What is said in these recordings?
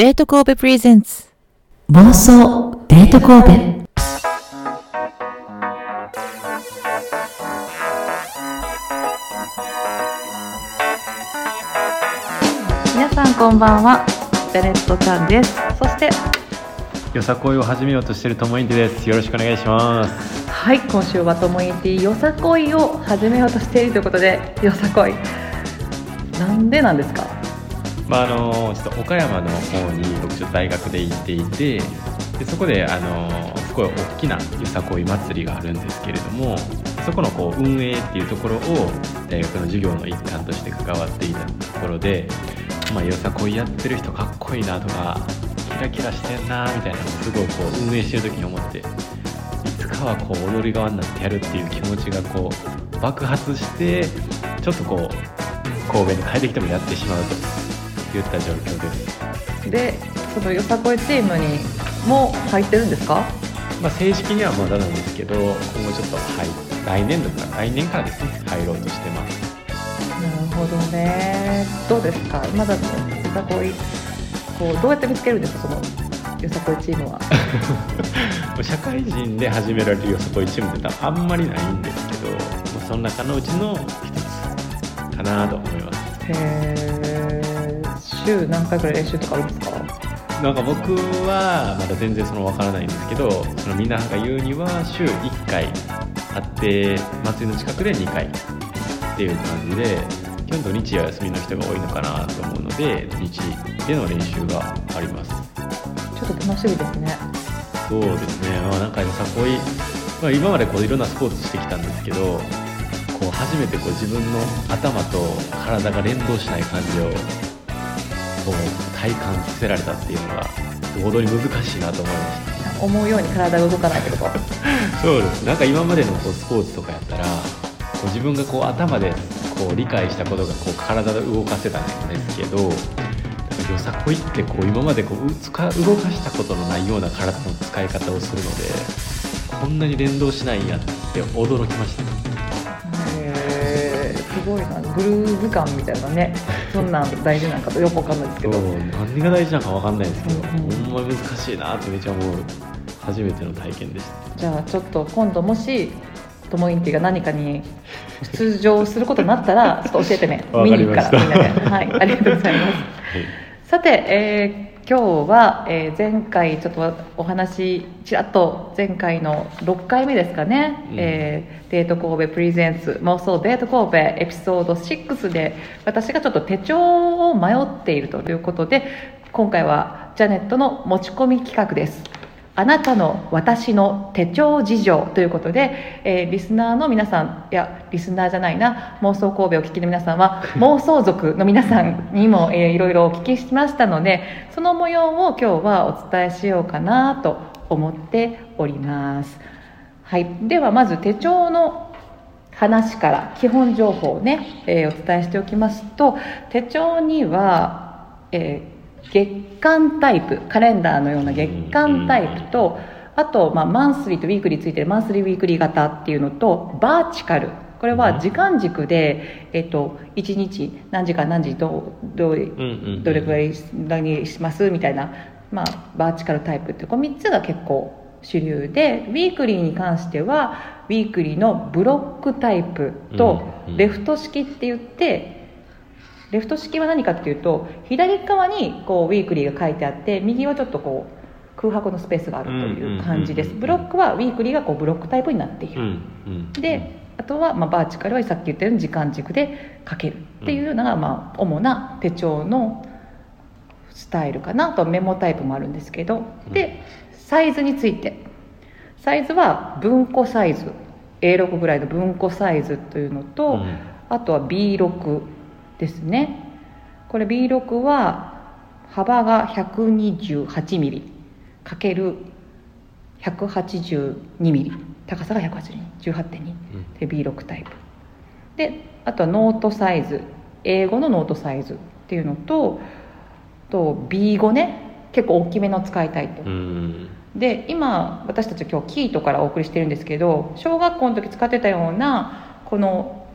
デート神戸プレゼンツ妄想デート神戸。皆さんこんばんは。ジャネットちゃんです。そして。よさこいを始めようとしているともいんてです。よろしくお願いします。はい今週はともいてよさこいを始めようとしているということでよさこい。なんでなんですか？まああのちょっと岡山の方に僕ちょっと大学で行っていて、でそこであのすごい大きなよさこい祭りがあるんですけれども、そこのこう運営っていうところを大学の授業の一環として関わっていたところで、まあよさこいやってる人かっこいいなとか。キラキラしてんなみたいなのをすごいこう運営してる時に思っていつかはこう踊り側になってやるっていう気持ちがこう爆発してちょっとこう神戸に帰ってきてもやってしまうといった状況で。す、でそのよさこいチームにも入ってるんですか？まあ、正式にはまだなんですけど今後ちょっと、はい、来年度から来年からですね。入ろうとしてます。なるほどね。どうですか？まだよさこいこうどうやって見つけるんですか？そのよさこいチームは。社会人で始められるよさこいチームってあんまりないんですけど、まあ、その中のうちの一つかなと思います。へえ週何回ぐらい練習とかあるんですか？なんか僕はまだ全然その分からないんですけどそのみんなが言うには週1回あって祭りの近くで2回っていう感じで基本土日は休みの人が多いのかなと思うので土日での練習があります。ちょっと楽しみですね。そうですね、まあ、なんかよさこい、まあ、今までこういろんなスポーツしてきたんですけどこう初めてこう自分の頭と体が連動しない感じをこう体感させられたっていうのが踊り難しいなと思いました思うように体が動かないってこと？そうです。なんか今までのこうスポーツとかやったらこう自分がこう頭でこう理解したことがこう体で動かせたんですけどよさこいってこう今までこうつか動かしたことのないような体の使い方をするのでこんなに連動しないんやって驚きましたへえすごいな。グルーヴ感みたいなねそんなん大事なんかとよくわかんないですけど。何が大事なのか分かんないですけど、うんうん。ほんま難しいなってめっちゃ思う初めての体験でした。じゃあちょっと今度もしともインティが何かに出場することになったら ちょっと教えてね。見に行くからみんなで。はいありがとうございます。さて、えー今日は、えー前回ちょっとお話ちらっと前回の6回目ですかね、うん。えーデート神戸プレゼンツ妄想デート神戸エピソード6で私がちょっと手帳を迷っているということで今回はジャネットの持ち込み企画ですあなたの私の手帳事情ということで、えーリスナーの皆さんいやリスナーじゃないな妄想神戸をお聞きの皆さんは 妄想族の皆さんにも、えーいろいろお聞きしましたのでその模様を今日はお伝えしようかなと思っております、はい、ではまず手帳の話から基本情報をね、えーお伝えしておきますと手帳には、えー月間タイプカレンダーのような月間タイプとあと、まあ、マンスリーとウィークリーついてるマンスリーウィークリー型っていうのとバーチカル。これは時間軸で、えっと、1日何時間何時どうどどれくらい何しますみたいな、まあ、バーチカルタイプってこの3つが結構主流でウィークリーに関してはウィークリーのブロックタイプとレフト式って言ってレフト式は何かっていうと左側にこうウィークリーが書いてあって右はちょっとこう空白のスペースがあるという感じです。ブロックはウィークリーがこうブロックタイプになっている、うんうんであとはまあバーチカルはさっき言ったように時間軸で書ける。っていうのがまあ主な手帳のスタイルかな。あとメモタイプもあるんですけど。でサイズについて。サイズは文庫サイズ。A6 ぐらいの文庫サイズというのと、うん。あとは B6 ですね。これ B6 は幅が 128mm かける 182mm 高さが18218.2で B6 タイプ。であとはノートサイズ英語のノートサイズっていうのとと B5 ね結構大きめの使いたいと、うん。で今私たち今日キートからお送りしてるんですけど小学校の時使ってたようなこの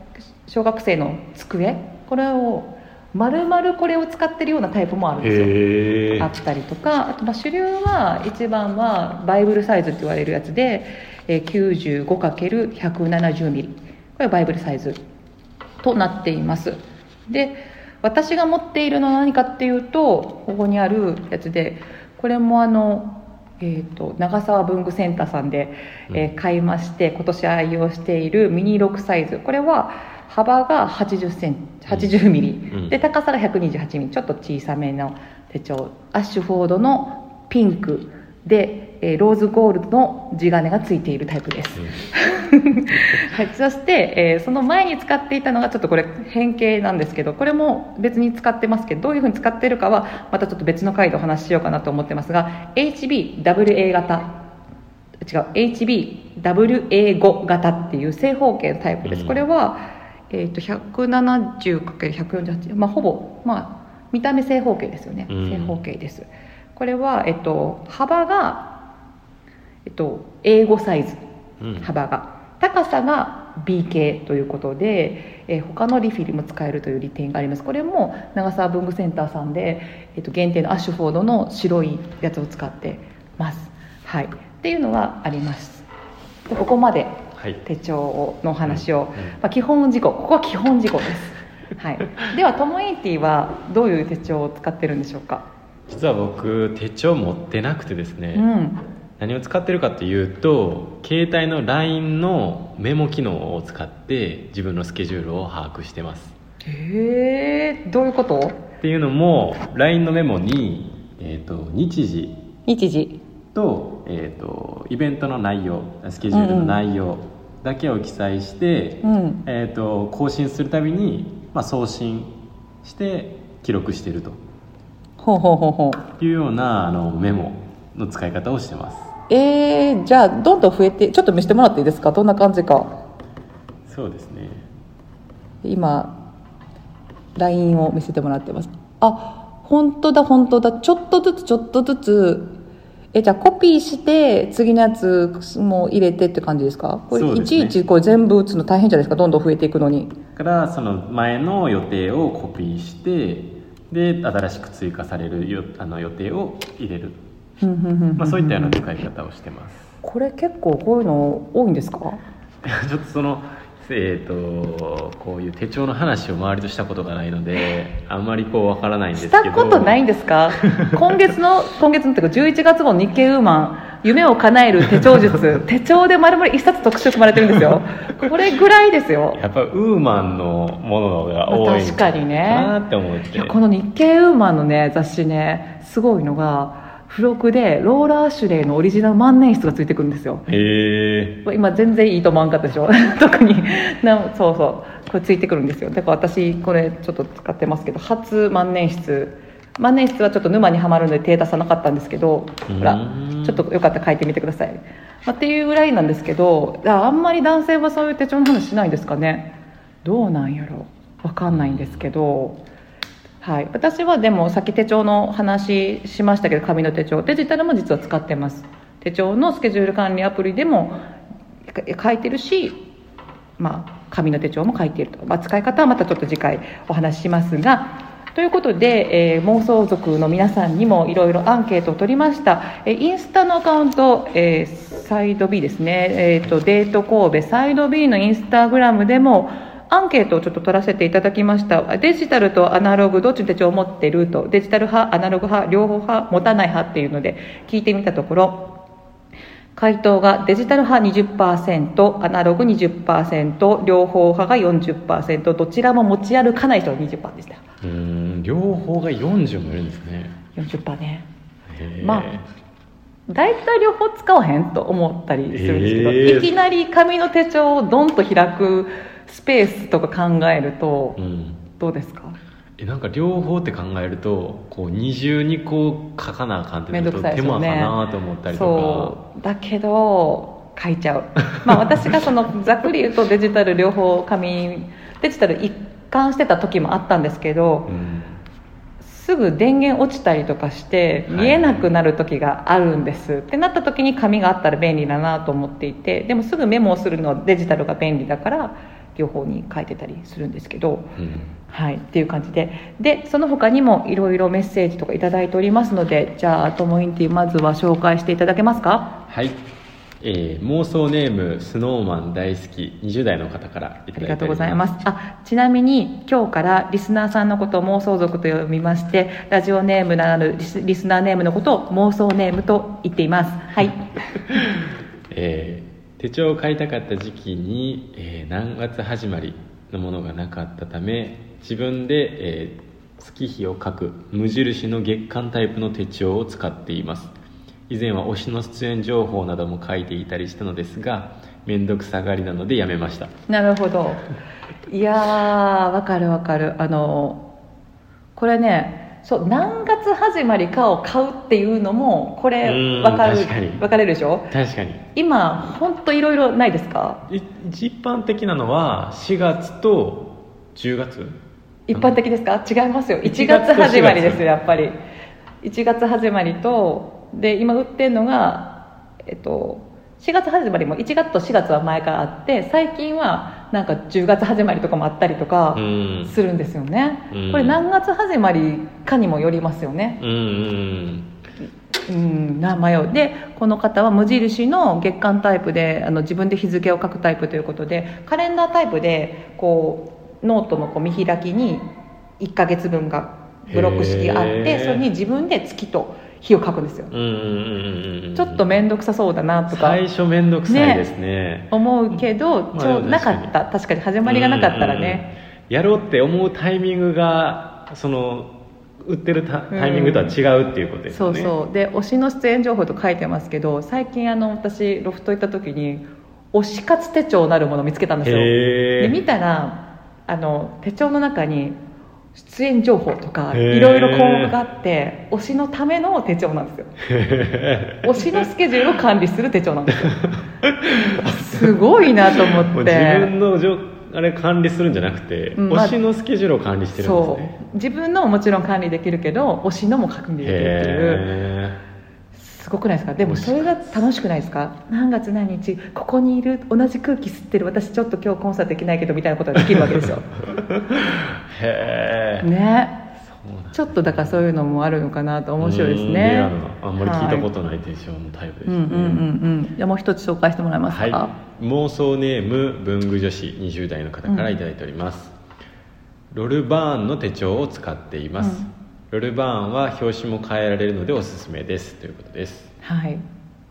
小学生の机これを丸々これを使ってるようなタイプもあるんですよ。あったりとかあとまあ主流は一番はバイブルサイズって言われるやつで、えー 95×170 ミリ。これはバイブルサイズとなっています。で私が持っているのは何かっていうとここにあるやつでこれもあの、えー、と長沢文具センターさんで、えー買いまして今年愛用しているミニ6サイズ。これは幅が80センチ80ミリ、うん。で高さが128ミリ。ちょっと小さめの手帳アッシュフォードのピンク。で、えーローズゴールドの地金がついているタイプです、はい、そして、えーその前に使っていたのがちょっとこれ変形なんですけどこれも別に使ってますけどどういうふうに使ってるかはまたちょっと別の回でお話ししようかなと思ってますが HBWA 型。違う HBWA5 型っていう正方形のタイプです、うん。これは、えー、と 170×148、まあ、ほぼ、まあ、見た目正方形ですよね、うん。正方形です。これは、えっと、幅が、えっと、A5 サイズ。うん。幅が。高さが B 系ということで、えー他のリフィルも使えるという利点があります。これも長沢文具センターさんで、えっと限定のアッシュフォードの白いやつを使ってます。はい。っていうのはあります。でここまで。はい手帳のお話を、うん。うん。まあ、基本事項。ここは基本事項です、はい、ではトモインティはどういう手帳を使ってるんでしょうか、実は僕手帳持ってなくてですね、うん。何を使ってるかというと携帯の LINE のメモ機能を使って自分のスケジュールを把握してます。へえどういうこと？っていうのも LINE のメモに、えー、と日時。日時。と,、えー、とイベントの内容スケジュールの内容だけを記載して、うん。えー、と更新するたびに、まあ、送信して記録してると。ほうほうほうほう。いうようなあのメモの使い方をしてます。えー、じゃあどんどん増えてちょっと見せてもらっていいですか？どんな感じか。そうですね。今 LINE を見せてもらってます。あ本当だ本当だ。ちょっとずつちょっとずつえじゃあコピーして次のやつも入れてって感じですか？これいちいちこれ全部打つの大変じゃないですか？どんどん増えていくのに。からその前の予定をコピーしてで新しく追加されるよあの予定を入れる、まあ、そういったような使い方をしてます。これ結構こういうの多いんですか？ちょっとそのえー、とこういう手帳の話を周りとしたことがないので あんまりこうわからないんですしけど。たことないんですか？今月の今月のっていうか11月号の日経ウーマン。夢を叶える手帳術。手帳で丸々一冊特集組まれてるんですよ。これぐらいですよ。やっぱウーマンのものが多いかにねかなって思って。いやこの日経ウーマンのね雑誌ねすごいのが付録でローラー・シュレイのオリジナル万年筆がついてくるんですよ。へえ今全然いいと思わんかったでしょ？特に。なそうそう。これついてくるんですよ。だから私これちょっと使ってますけど初万年筆。万年筆はちょっと沼にはまるので手出さなかったんですけどほらうんちょっとよかったら書いてみてください、まあ、っていうぐらいなんですけどああんまり男性はそういう手帳の話しないんですかね？どうなんやろ？わかんないんですけどはい、私はでもさっき手帳の話しましたけど紙の手帳デジタルも実は使ってます。手帳のスケジュール管理アプリでも書いてるし、まあ、紙の手帳も書いていると、まあ、使い方はまたちょっと次回お話ししますが。ということで、えー妄想族の皆さんにもいろいろアンケートを取りました、えーインスタのアカウント、えーサイド B ですね、えーとデート神戸。サイド B のインスタグラムでもアンケートをちょっと取らせていただきました。デジタルとアナログどっちの手帳を持ってると。デジタル派アナログ派両方派持たない派っていうので聞いてみたところ回答がデジタル派20%アナログ20%両方派が40%どちらも持ち歩かない人が20%でしたうん両方が40もいるんですね40%ねへえま大体両方使わへんと思ったりするんですけど、いきなり紙の手帳をドンと開くスペースとか考えるとうん。どうですか？えなんか両方って考えるとこう二重にこう書かなあかんってなると手間かなと思ったりとそう。だけど書いちゃう。まあ私がその ざっくり言うとデジタル両方紙デジタル一貫してた時もあったんですけどか、うん、すぐ電源落ちたりとかしてはい見えなくなる時があるんです、ってなった時に紙があったら便利だなと思っていてでもすぐメモをするのはデジタルが便利だから両方に書いてたりするんですけど、うん。はい、っていう感じで。でその他にもいろいろメッセージとかいただいておりますのでじゃあトモインティまずは紹介していただけますか？はい、えー妄想ネームスノーマン大好き20代の方からありがとうございます。あちなみに今日からリスナーさんのことを妄想族と呼びましてラジオネームならぬリスリスナーネームのことを妄想ネームと言っています。はい。えー手帳を買いたかった時期に、えー何月始まりのものがなかったため自分で、えー月日を書く無印の月間タイプの手帳を使っています。以前は推しの出演情報なども書いていたりしたのですが面倒くさがりなのでやめました。なるほど。いやーわかるわかる。あのこれねそう何月始まりかを買うっていうのもこれうんわかる確かに。わかれるでしょ？確かに。今本当いろいろないですか？い一般的なのは4月と10月？一般的ですか？違いますよ。1 1月始まりです4月。よやっぱり。1月始まりとで今売ってるのがえっと4月始まりも1月と4月は前からあって最近はなんか10月始まりとかもあったりとかうん。するんですよね、うん。これ何月始まりかにもよりますよね。うんうん迷う。でこの方は無印の月間タイプであの自分で日付を書くタイプということでカレンダータイプでこうノートのこう見開きに1ヶ月分がブロック式あってそれに自分で月と日を書くんですよ。うんうんうんうんうんちょっと面倒くさそうだなとか。最初面倒くさいですね。思うけど、まあなかった。確かに始まりがなかったらね、うんやろうって思うタイミングがその売ってるタタイミングとは違うっていうことですそうよね、そうで推しの出演情報と書いてますけど最近あの私ロフト行った時に推し活手帳なるものを見つけたんですよ。で見たらあの手帳の中に出演情報とかいろいろ項目があって推しのための手帳なんですよ。推しのスケジュールを管理する手帳なんですよ。すごいなと思って。自分のじょあれ管理するんじゃなくて、うんまあ推しのスケジュールを管理してるんですそねう。自分のももちろん管理できるけど推しのも管理できるっていう。へすごくないですか？でもそれが楽しくないですか？何月何日ここにいる同じ空気吸ってる私ちょっと今日コンサートできないけどみたいなことができるわけですよ。え へえ。ね。ちょっとだからそういうのもあるのかなと面白いですね。なあんまり聞いたことない手帳のタイプですね、うんうんうんうん。じゃあもう一つ紹介してもらえますか、はい、妄想ネーム文具女子20代の方からいただいております、ロルバーンの手帳を使っています、うんロルバーンは表紙も変えられるのでおすすめです。ということですはい、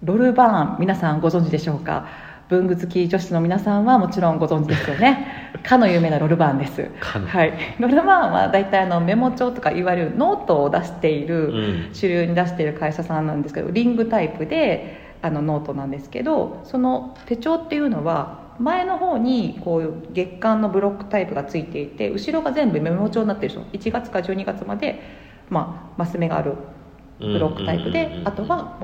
ロルバーン皆さんご存知でしょうか？文具好き女子の皆さんはもちろんご存知ですよね。かの有名なロルバーンです。はい、ロルバーンは大体あのメモ帳とかいわゆるノートを出している、うん。主流に出している会社さんなんですけどリングタイプであのノートなんですけどその手帳っていうのは前の方にこう月間のブロックタイプがついていて後ろが全部メモ帳になってるんですよ。1月から12月まで、まあ、マス目があるブロックタイプであとは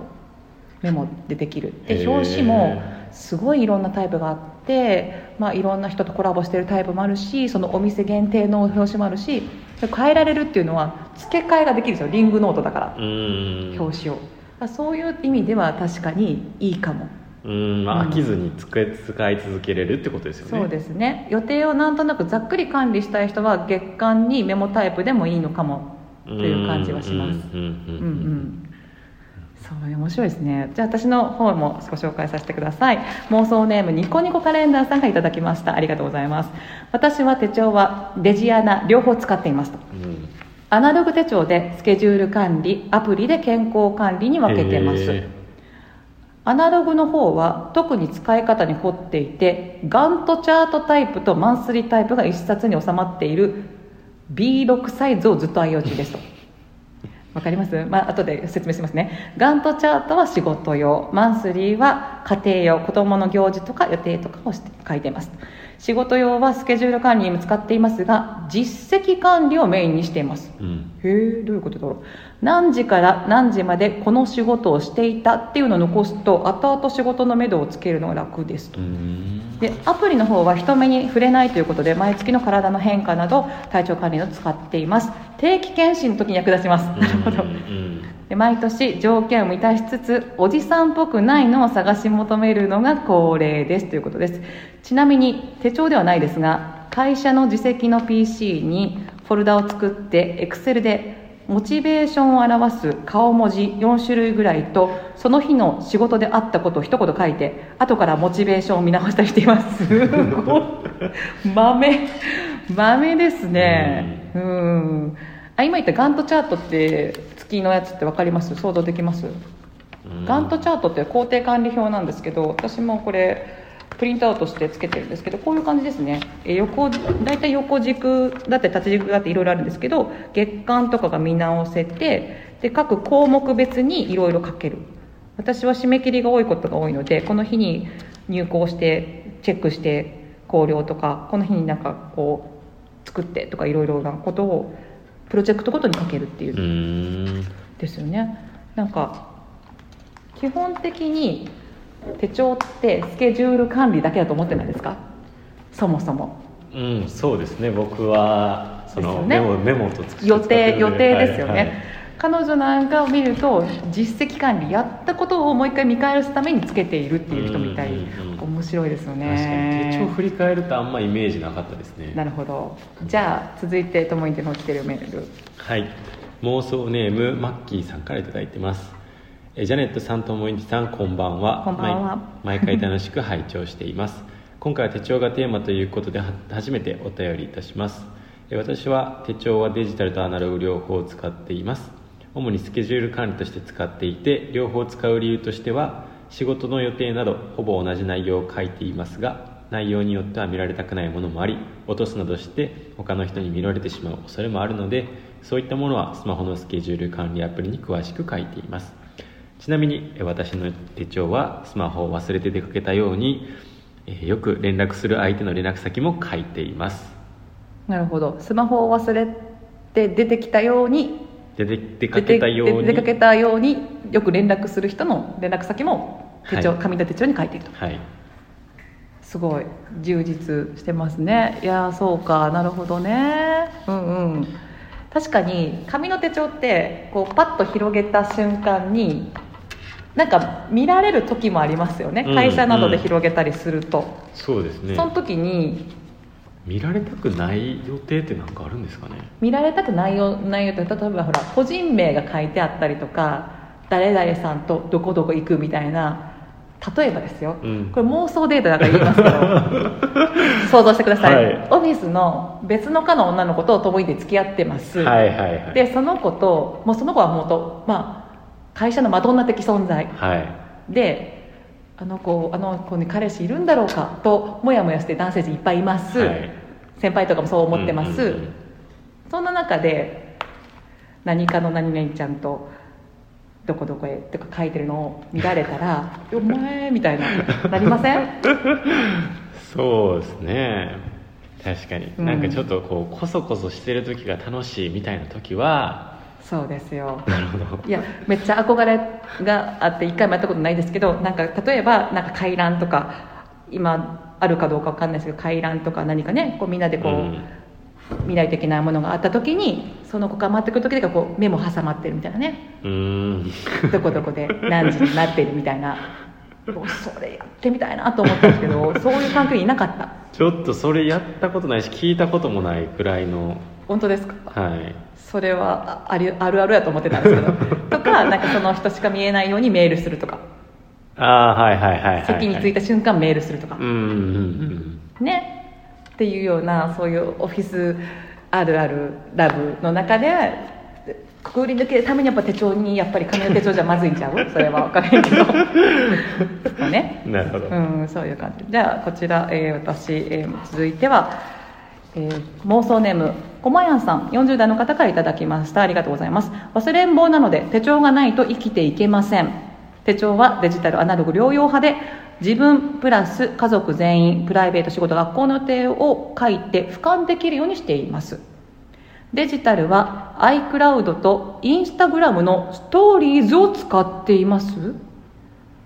メモでできるで表紙もすごいいろんなタイプがあって、まあ、いろんな人とコラボしてるタイプもあるしそのお店限定の表紙もあるし変えられるっていうのは付け替えができるんですよ。リングノートだから。うん。表紙を。あそういう意味では確かにいいかも。うん、まあ、うん。飽きずに使い使い続けれるってことですよね。そうですね。予定をなんとなくざっくり管理したい人は月間にメモタイプでもいいのかもという感じはします。うんうんそう面白いですね。じゃあ私の方もご紹介させてください。妄想ネームニコニコカレンダーさんがいただきました。ありがとうございます。私は手帳はデジアナ両方使っていますと。うん。アナログ手帳でスケジュール管理アプリで健康管理に分けてます。へアナログの方は特に使い方に凝っていてガントチャートタイプとマンスリータイプが一冊に収まっている B6 サイズをずっと愛用中ですと。わかります？まあ後で説明しますね。ガントチャートは仕事用。マンスリーは家庭用。子供の行事とか予定とかをして書いています。仕事用はスケジュール管理にも使っていますが実績管理をメインにしています。うん。へえどういうことだろう？何時から何時までこの仕事をしていたっていうのを残すと後々仕事のめどをつけるのが楽ですと。うんでアプリの方は人目に触れないということで毎月の体の変化など体調管理を使っています。定期検診の時に役立ちます。なるほど。で毎年条件を満たしつつおじさんっぽくないのを探し求めるのが恒例ですということです。ちなみに手帳ではないですが会社の自責の PC にフォルダを作って Excel でモチベーションを表す顔文字4種類ぐらいとその日の仕事であったことを一言書いて後からモチベーションを見直したりしています。すごい豆豆ですね。うん。あ今言ったガントチャートって月のやつって分かります？想像できます？うん。ガントチャートって工程管理表なんですけど私もこれプリントアウトしてつけてるんですけどこういう感じですね。え横大体横軸だって縦軸があっていろいろあるんですけど月間とかが見直せてで各項目別にいろいろ書ける。私は締め切りが多いことが多いのでこの日に入稿してチェックして考慮とかこの日になんかこう作ってとかいろいろなことをプロジェクトごとに書けるっていう。ですよね。なんか基本的に手帳ってスケジュール管理だけだと思ってないですか？そもそも。うんそうですね。僕はそのメモ,、メモと使って予定る予定ですよね、はいはい。彼女なんかを見ると実績管理やったことをもう一回見返すためにつけているっていう人みたい。うんうんうん。面白いですよ確かに。手帳ね振り返るとあんまイメージなかったですね。なるほど。じゃあ続いてともいんての来てるメール。はい。妄想ネームマッキーさんから頂いてますえジャネットさんともいんじさんこんばんは。こんばんは。毎毎回楽しく拝聴しています。今回は手帳がテーマということでは初めてお便りいたします。え私は手帳はデジタルとアナログ両方を使っています。主にスケジュール管理として使っていて両方使う理由としては仕事の予定などほぼ同じ内容を書いていますが内容によっては見られたくないものもあり落とすなどして他の人に見られてしまう恐れもあるのでそういったものはスマホのスケジュール管理アプリに詳しく書いていますちなみにえ私の手帳はスマホを忘れて出かけたようにえーよく連絡する相手の連絡先も書いています。なるほど。スマホを忘れて出てきたようにでで出かけたように出て出かけたようによく連絡する人の連絡先も手帳、はい。紙の手帳に書いていると。はい。すごい。充実してますね。いやーそうか。なるほどね。うんうん。確かに紙の手帳ってこうパッと広げた瞬間になんか見られる時もありますよね。うん会社などで広げたりすると、そうですね。その時に見られたくない予定って何かあるんですかね？見られたくないよ内容って例えばほら個人名が書いてあったりとか誰々さんとどこどこ行くみたいな例えばですよ、うん。これ妄想データだから言いますけど。想像してください、はい。オフィスの別の課の女の子と共にで付き合ってます、はいはいはい。でその子ともうその子はもうと、まあ、会社のマドンナ的存在。はい。であの子あの子に彼氏いるんだろうかともやもやして男性陣いっぱいいます、はい。先輩とかもそう思ってます、うんうんうん。そんな中で何かの何々ちゃんとどこどこへとか書いてるのを見られたら「お前」みたいななりません？そうですね。確かに、うんなんかちょっとこうコソコソしてる時が楽しいみたいな時はそうですよ。なるほど。いやめっちゃ憧れがあって一回もやったことないですけどなんか例えばなんか回覧とか今あるかどうかわかんないですけど回覧とか何かねこうみんなでこう、うん。見ないといけないものがあった時にその子が回ってくる時だけこう目も挟まってるみたいなね。うーん。どこどこで何時になってるみたいな。もうそれやってみたいなと思ったんですけどそういう環境にいなかった。ちょっとそれやったことないし聞いたこともないくらいの本当ですか？はい。それはあありあるあるやと思ってたんですけど。とかなんかその人しか見えないようにメールするとか。ああはいはいはいはい、はい、席に着いた瞬間メールするとか。うんうんうんね。っていうようなそういうオフィスあるあるラブの中でくくり抜けるためにやっぱ手帳にやっぱり紙の手帳じゃまずいんちゃう？それは分からへんけど。ね。うんなるほど、うんそういう感じ。じゃあこちら、えー私、えー続いては、えー妄想ネームこまやんさん40代の方からいただきました。ありがとうございます。忘れん坊なので手帳がないと生きていけません。手帳はデジタルアナログ両用派で自分プラス家族全員プライベート仕事学校の予定を書いて俯瞰できるようにしています。デジタルは iCloud と Instagram のストーリーズを使っています。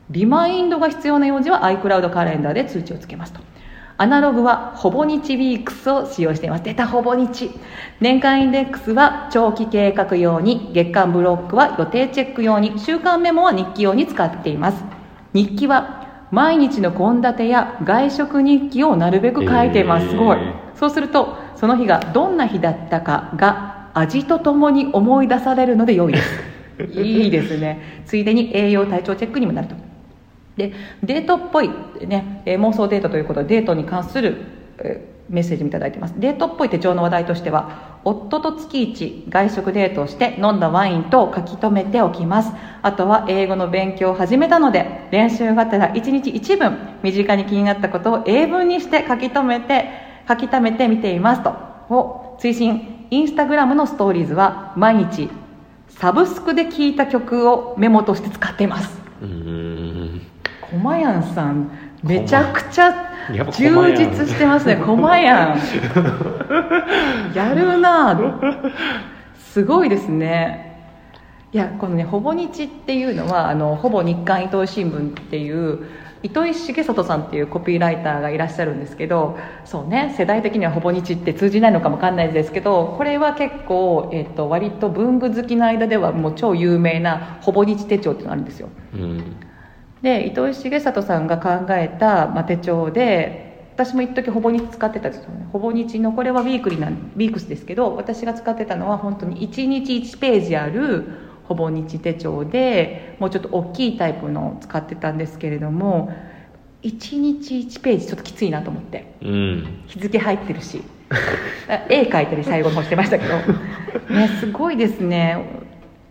リマインドが必要な用事は iCloud カレンダーで通知をつけますと。アナログはほぼ日ウィークスを使用しています。出たほぼ日。年間インデックスは長期計画用に月間ブロックは予定チェック用に週間メモは日記用に使っています。日記は毎日の献立や外食日記をなるべく書いています、えー。すごい。そうするとその日がどんな日だったかが味とともに思い出されるので良いです。いいですね。ついでに栄養体調チェックにもなるとでデートっぽい、ね、妄想デートということでデートに関する、メッセージもいただいてます。デートっぽい手帳の話題としては夫と月1外食デートをして飲んだワインと書き留めておきます。あとは英語の勉強を始めたので練習がてら1日1文身近に気になったことを英文にして書き留めて書き溜めて見ていますと。を追伸。インスタグラムのストーリーズは毎日サブスクで聴いた曲をメモとして使っています。うん。コマヤンさんめちゃくちゃ充実してますね コマヤン。やるな。すごいですね。いやこのね「ほぼ日」っていうのはあのほぼ日刊糸井新聞っていう糸井重里さんっていうコピーライターがいらっしゃるんですけどそうね世代的にはほぼ日って通じないのかもわかんないですけどこれは結構、えっと割と文具好きの間ではもう超有名なほぼ日手帳っていうのがあるんですよ。うんで糸井重里さんが考えた、まあ、手帳で私も一時ほぼ日使ってたんですよね。ほぼ日のこれはウィークリーなんウィークスですけど私が使ってたのは本当に1日1ページあるほぼ日手帳でもうちょっと大きいタイプのを使ってたんですけれども1日1ページちょっときついなと思って。うん。日付入ってるし。絵描いたり最後の方してましたけど。ねすごいですね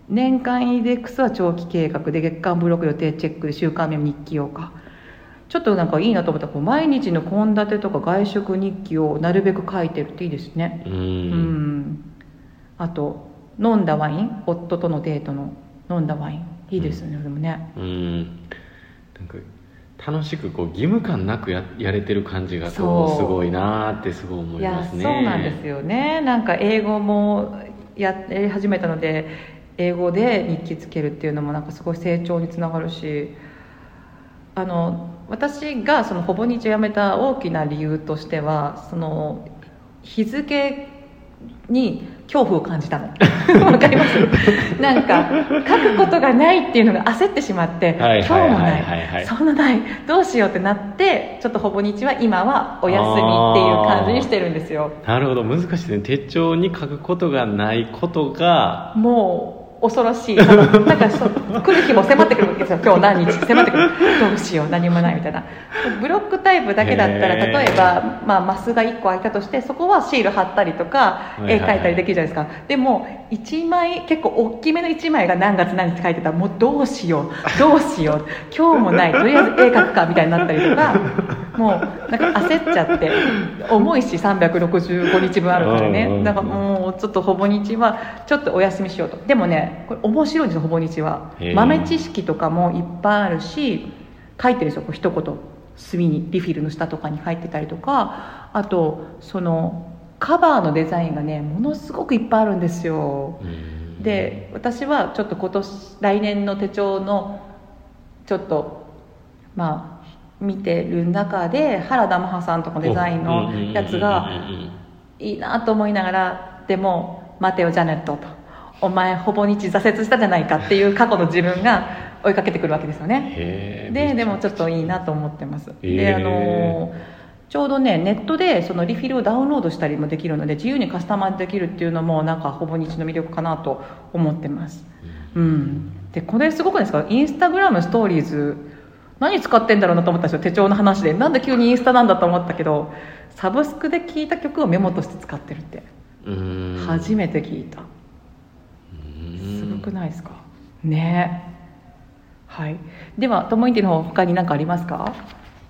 年間インデックスは長期計画で月間ブロック予定チェックで週間目日記用か。ちょっとなんかいいなと思った。らこう毎日の献立とか外食日記をなるべく書いてるっていいですね。ううん。んあと飲んだワイン夫とのデートの飲んだワイン。いいですね、でもね。うん。なんか楽しくこう義務感なくややれてる感じがこうすごいなーってすごい思いますね。そうなんですよね。なんか英語もやり始めたので英語で日記つけるっていうのもなんかすごい成長につながるしあの私がそのほぼ日をやめた大きな理由としてはその日付に恐怖を感じたの。わかります？なんか書くことがないっていうのが焦ってしまってはい今日もない。そんなない。どうしようってなってちょっとほぼ日は今はお休みっていう感じにしてるんですよ。なるほど。難しいですね。手帳に書くことがないことがもう恐ろしい。なんかそう来る日も迫ってくるわけですよ。今日何日？迫ってくる。どうしよう。何もないみたいな。ブロックタイプだけだったら例えば、まあ、マスが1個開いたとしてそこはシール貼ったりとか絵描いたりできるじゃないですか。でも1枚結構大きめの1枚が何月何日書いてたらもうどうしよう。どうしよう。今日もない。とりあえず絵描くかみたいになったりとかもうなんか焦っちゃって重いし365日分あるからね。だからもうちょっとほぼ日はちょっとお休みしようと。でもねこれ面白いんですよほぼ日は。豆知識とかもいっぱいあるし書いてるんですよ一言墨にリフィルの下とかに書いてたりとか。あとそのカバーのデザインがねものすごくいっぱいあるんですよ。うん。で私はちょっと今年来年の手帳のちょっとまあ見てる中で原田マハさんとかのデザインのやつがいいなと思いながらでも「待てよジャネット」と「お前ほぼ日挫折したじゃないか」っていう過去の自分が追いかけてくるわけですよね。ででもちょっといいなと思ってます、であのちょうどねネットでそのリフィルをダウンロードしたりもできるので自由にカスタマイズできるっていうのもなんかほぼ日の魅力かなと思ってます。うん。でこれすごくですか？インスタグラムストーリーズ何使ってんだろうなと思ったんですよ。手帳の話で。なんで急にインスタなんだと思ったけどサブスクで聴いた曲をメモとして使ってるって。うん。初めて聞いた。うんすごくないですか？ね。はい。ではともいんての方他に何かありますか？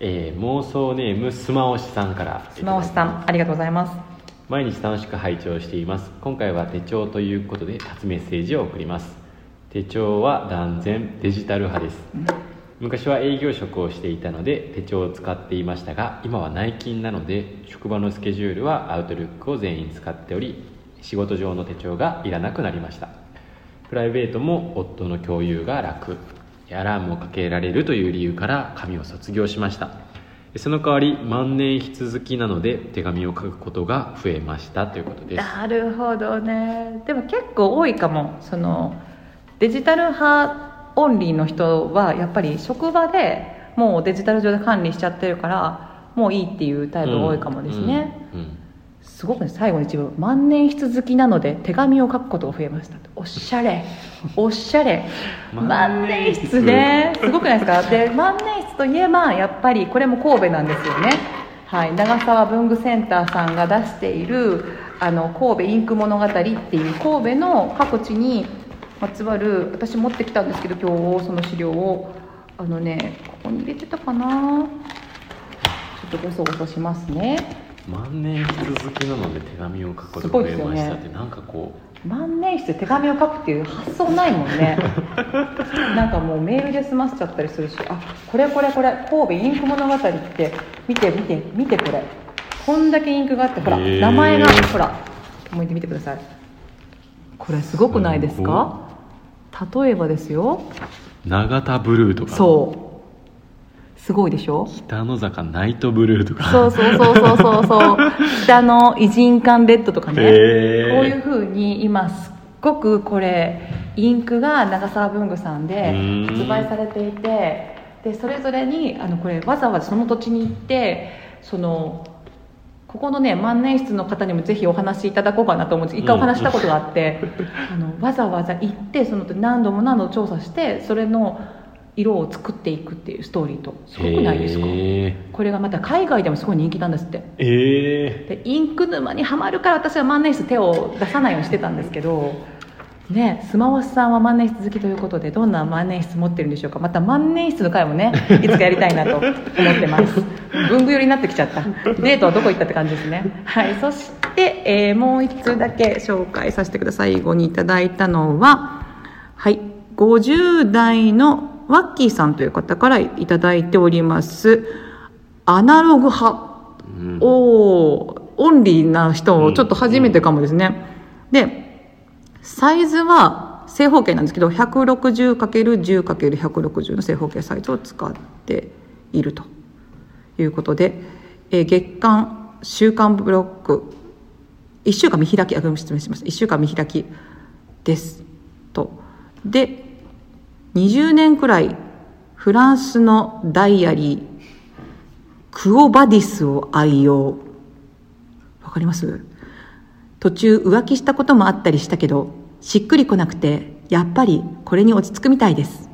えー妄想ネームスマオシさんからスマオシさんありがとうございます。毎日楽しく拝聴しています。今回は手帳ということで初メッセージを送ります。手帳は断然デジタル派です。昔は営業職をしていたので手帳を使っていましたが今は内勤なので職場のスケジュールはアウトルックを全員使っており仕事上の手帳がいらなくなりましたプライベートも夫の共有が楽。アラームをかけられるという理由から紙を卒業しました。その代わり万年筆好きなので手紙を書くことが増えました。ということです。なるほどね。でも結構多いかも。そのデジタル派オンリーの人はやっぱり職場でもうデジタル上で管理しちゃってるからもういいっていうタイプが多いかもですね、うんうんすごくね最後に自分万年筆好きなので手紙を書くことが増えました。おしゃれ。おしゃれ。万万年筆。ねすごくないですか？で万年筆といえばやっぱりこれも神戸なんですよね。はい。長沢文具センターさんが出しているあの神戸インク物語っていう神戸の各地にまつわる私持ってきたんですけど今日その資料をあのねここに入れてたかな？ちょっとごそごそしますね万年筆好きなので手紙を書くことが増えいですよね。ましたって、なんかこ万年筆で手紙を書くっていう発想ないもんね。なんかもうメールで済ませちゃったりするしあこれこれこれ神戸インク物語って見て見て見てこれ。こんだけインクがあってほら名前がほら向いてみてください。これすごくないですか？例えばですよ。う永田ブルーとか。そうすごいでしょ？北野坂ナイトブルーとか。そうそうそうそうそう。そ う北の偉人館レッドとかね。こういうふうに今すっごくこれインクが長沢文具さんでうん。発売されていてでそれぞれにあのこれわざわざその土地に行ってそのここのね万年筆の方にもぜひお話しいただこうかなと思うんです。一回お話ししたことがあって、あのわざわざ行ってその何度も何度も調査してそれの色を作っていくっていうストーリーとすごくないですか？へこれがまた海外でもすごい人気なんですって。ー。えでインク沼にはまるから私は万年筆手を出さないようにしてたんですけどねスマホさんは万年筆好きということでどんな万年筆持ってるんでしょうか？また万年筆の回もね いつかやりたいなと思ってます。文具寄りになってきちゃった。デートはどこ行ったって感じですね。はいそして、えーもう一通だけ紹介させてください。最後にいただいたのははい50代のワッキーさんという方からいただいております。アナログ派。うん。おーオンリーな人ちょっと初めてかもですね、でサイズは正方形なんですけど 160×10×160 の正方形サイズを使っているということで、えー月間週間ブロック1週間見開きあごめん失礼しました1週間見開きですと。で20年くらいフランスのダイアリークオバディスを愛用。わかります？途中浮気したこともあったりしたけどしっくりこなくてやっぱりこれに落ち着くみたいです。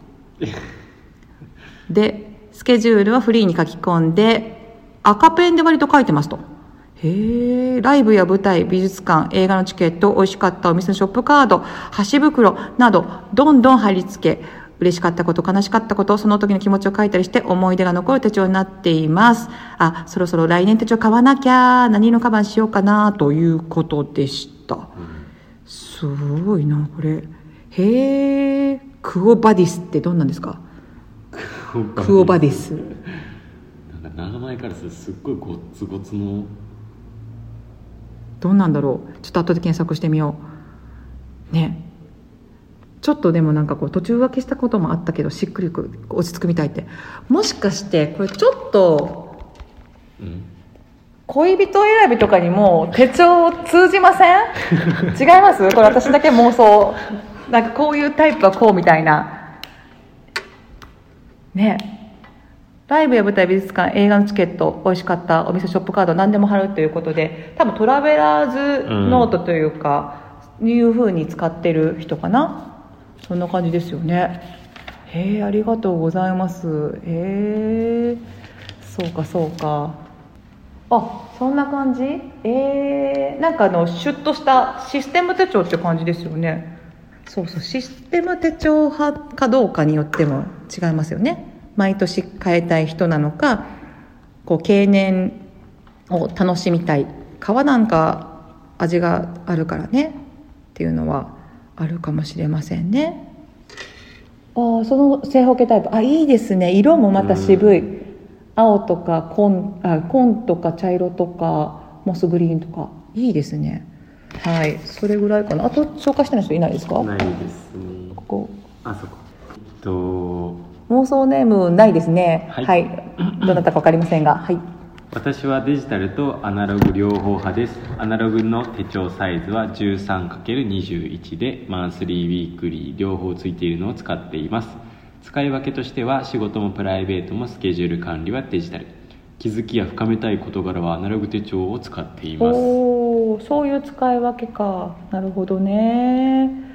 でスケジュールはフリーに書き込んで赤ペンで割と書いてますと。へえライブや舞台美術館映画のチケット美味しかったお店のショップカード箸袋などどんどん貼り付け嬉しかったこと悲しかったことその時の気持ちを書いたりして思い出が残る手帳になっています。あそろそろ来年手帳買わなきゃ何色のカバンしようかなということでした。すごいなこれ。へえクオバディスってどんなんですか？クオバディス。なんか名前からするとすっごいゴッツゴツの。どうなんだろう？ちょっと後で検索してみよう。ねちょっとでもなんかこう途中分けしたこともあったけどしっくりく落ち着くみたいって。もしかしてこれちょっとうん恋人選びとかにも手帳通じません？違います？これ私だけ妄想。なんかこういうタイプはこうみたいな。ね。ライブや舞台美術館映画のチケット美味しかったお店ショップカード何でも貼るということで多分トラベラーズノートというか、いうふうに使ってる人かな？そんな感じですよね。へえありがとうございます。へえそうかそうか。あそんな感じ？えー、なんかあのシュッとしたシステム手帳って感じですよね。そうそうシステム手帳派かどうかによっても違いますよね。毎年変えたい人なのかこう経年を楽しみたい皮なんか味があるからね。っていうのはあるかもしれませんね。ああその正方形タイプ。あいいですね。色もまた渋い、青とか紺あ紺とか茶色とかモスグリーンとか。いいですね。はい。それぐらいかな。あと紹介したい人いないですか？ないですね。ここ。あそこ。えっと。妄想ネームないですね。は、はい。いどなたか分かりませんが。はい私はデジタルとアナログ両方派です。アナログの手帳サイズは 13×21 でマンスリーウィークリー両方ついているのを使っています。使い分けとしては仕事もプライベートもスケジュール管理はデジタル。気づきや深めたい事柄はアナログ手帳を使っています。おおそういう使い分けか。なるほどね。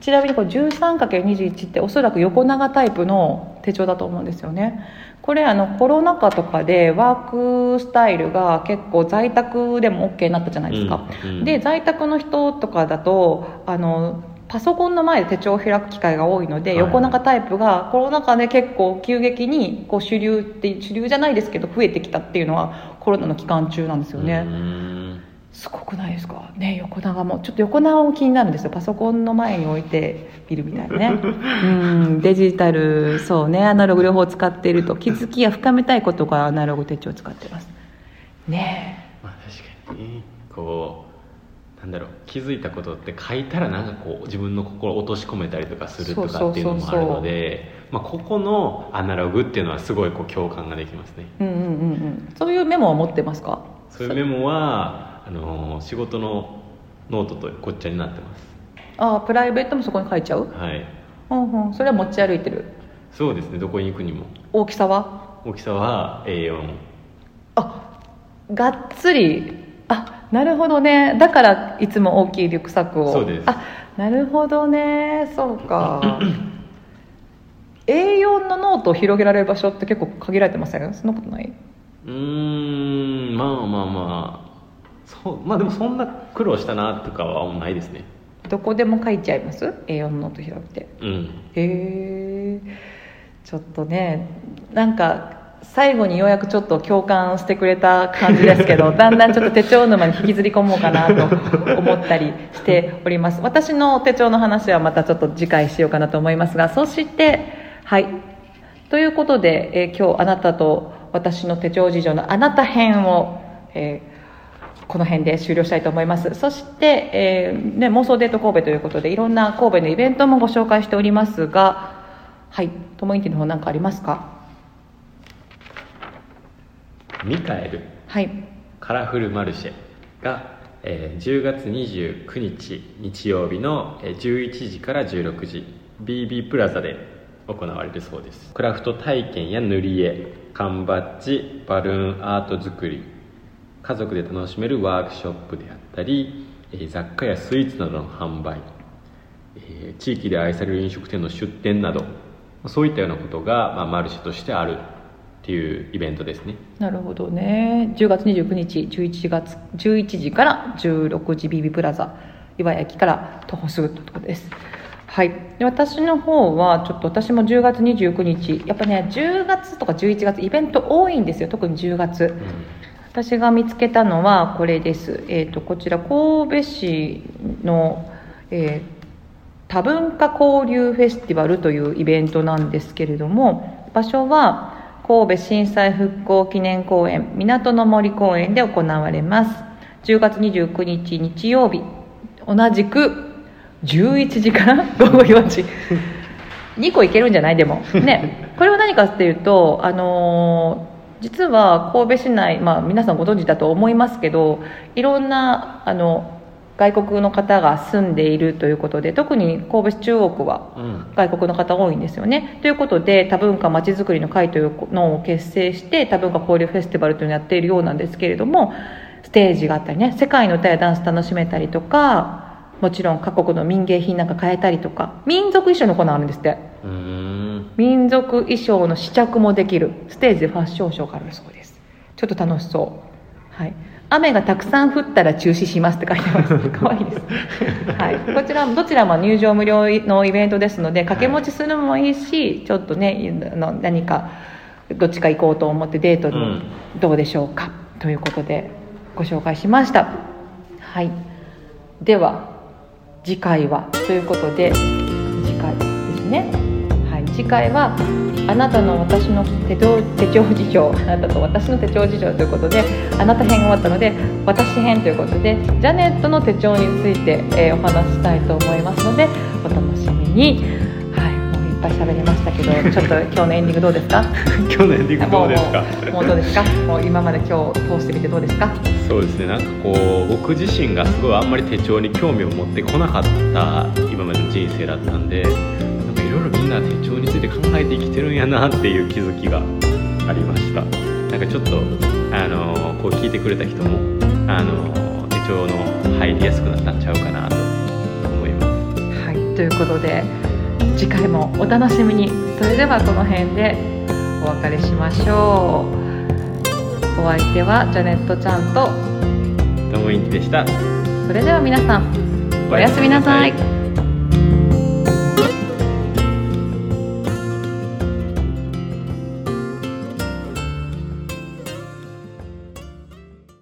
ちなみにこれ 13×21 っておそらく横長タイプの手帳だと思うんですよね。これあのコロナ禍とかでワークスタイルが結構在宅でも OK になったじゃないですか、うんうん。で在宅の人とかだとあのパソコンの前で手帳を開く機会が多いので、はい。横長タイプがコロナ禍で結構急激にこう主流って主流じゃないですけど増えてきたっていうのはコロナの期間中なんですよね、すごくないですか？ね横長も。ちょっと横長も気になるんですよ。パソコンの前に置いて見るみたいなね。うんデジタルそうね。アナログ両方使っていると気づきや深めたいことがアナログ手帳を使ってます。ね。まあ確かにね。こうなんだろう。気づいたことって書いたらなんかこう自分の心を落とし込めたりとかするとかっていうのもあるのでまあここのアナログっていうのはすごいこう共感ができますね。うんうんうんうん。そういうメモは持ってますか？そういうメモはあの仕事のノートとごっちゃになってます。ああプライベートもそこに書いちゃう？はい。うんうん。それは持ち歩いてる？そうですね。どこに行くにも。大きさは？大きさは A4 あがっつり。あなるほどね。だからいつも大きいリュックサックを。そうです。あなるほどね。そうか。A4 のノートを広げられる場所って結構限られてません？そんなことない？うーん。まあまあまあそうまあでもそんな苦労したなとかはないですね。どこでも書いちゃいます？A4 のノート広げて。うん。へえちょっとねなんか最後にようやくちょっと共感してくれた感じですけど だんだんちょっと手帳沼に引きずり込もうかなと思ったりしております。私の手帳の話はまたちょっと次回しようかなと思いますがそしてはい。ということで、えー今日あなたと私の手帳事情のあなた編を、えーこの辺で終了したいと思います。そして、えーね、妄想デート神戸ということでいろんな神戸のイベントもご紹介しておりますがはいともの方何かありますか？ミカエルはい。カラフルマルシェが、えー10月29日日曜日のえー11時から16時 BB プラザで行われるそうです。クラフト体験や塗り絵缶バッジバルーンアート作り家族で楽しめるワークショップであったり、えー雑貨やスイーツなどの販売、えー地域で愛される飲食店の出店などそういったようなことが、まあ、マルシェとしてあるっていうイベントですね。なるほどね。10月29日11月11時から16時 BB プラザ岩屋駅から徒歩すぐということです。はい。で私の方はちょっと私も10月29日やっぱね10月とか11月イベント多いんですよ。特に10月私が見つけたのはこれです、えー、とこちら神戸市の、えー多文化交流フェスティバルというイベントなんですけれども場所は神戸震災復興記念公園港の森公園で行われます。10月29日日曜日同じく11時から 午後4時。2個いけるんじゃない？でも。ね。これは何かっていうとあのー実は神戸市内、まあ、皆さんご存知だと思いますけどいろんなあの外国の方が住んでいるということで特に神戸市中央区はうん外国の方多いんですよね。ということで多文化まちづくりの会というのを結成して多文化交流フェスティバルというのをやっているようなんですけれどもステージがあったりね世界の歌やダンス楽しめたりとかもちろん各国の民芸品なんか変えたりとか民族衣装のコーナーあるんですって民族衣装の試着もできる。ステージでファッションショーがあるそうです。ちょっと楽しそう。はい。雨がたくさん降ったら中止しますって書いてます。可愛いです、はい、こちらどちらも入場無料のイベントですので掛け持ちするのもいいしちょっとねあの何かどっちか行こうと思ってデートにうん。どうでしょうか、ということでご紹介しました。はい。では次回は。ということで次回ですね。はい次回はあなたの私の手帳手帳事情あなたと私の手帳事情ということであなた編が終わったので私編ということでジャネットの手帳について、えーお話ししたいと思いますのでお楽しみに、はい、もうぱい喋りましたけど ちょっと今日のエンディングどうですか？今日のエンディングどうですか？もうどうですか？もう今まで今日通してみてどうですか？そうですねなんかこう僕自身がすごいあんまり手帳に興味を持ってこなかった今までの人生だったんでろいろみんな手帳について考えて生きてるんやなっていう気づきがありました。なんかちょっとあのこう聞いてくれた人もあの手帳の入りやすくなったんちゃうかなと思います。はい。ということで次回もお楽しみに。それではこの辺でお別れしましょう。お相手はジャネットちゃんと。ともいでした。それでは皆さんおやすみなさい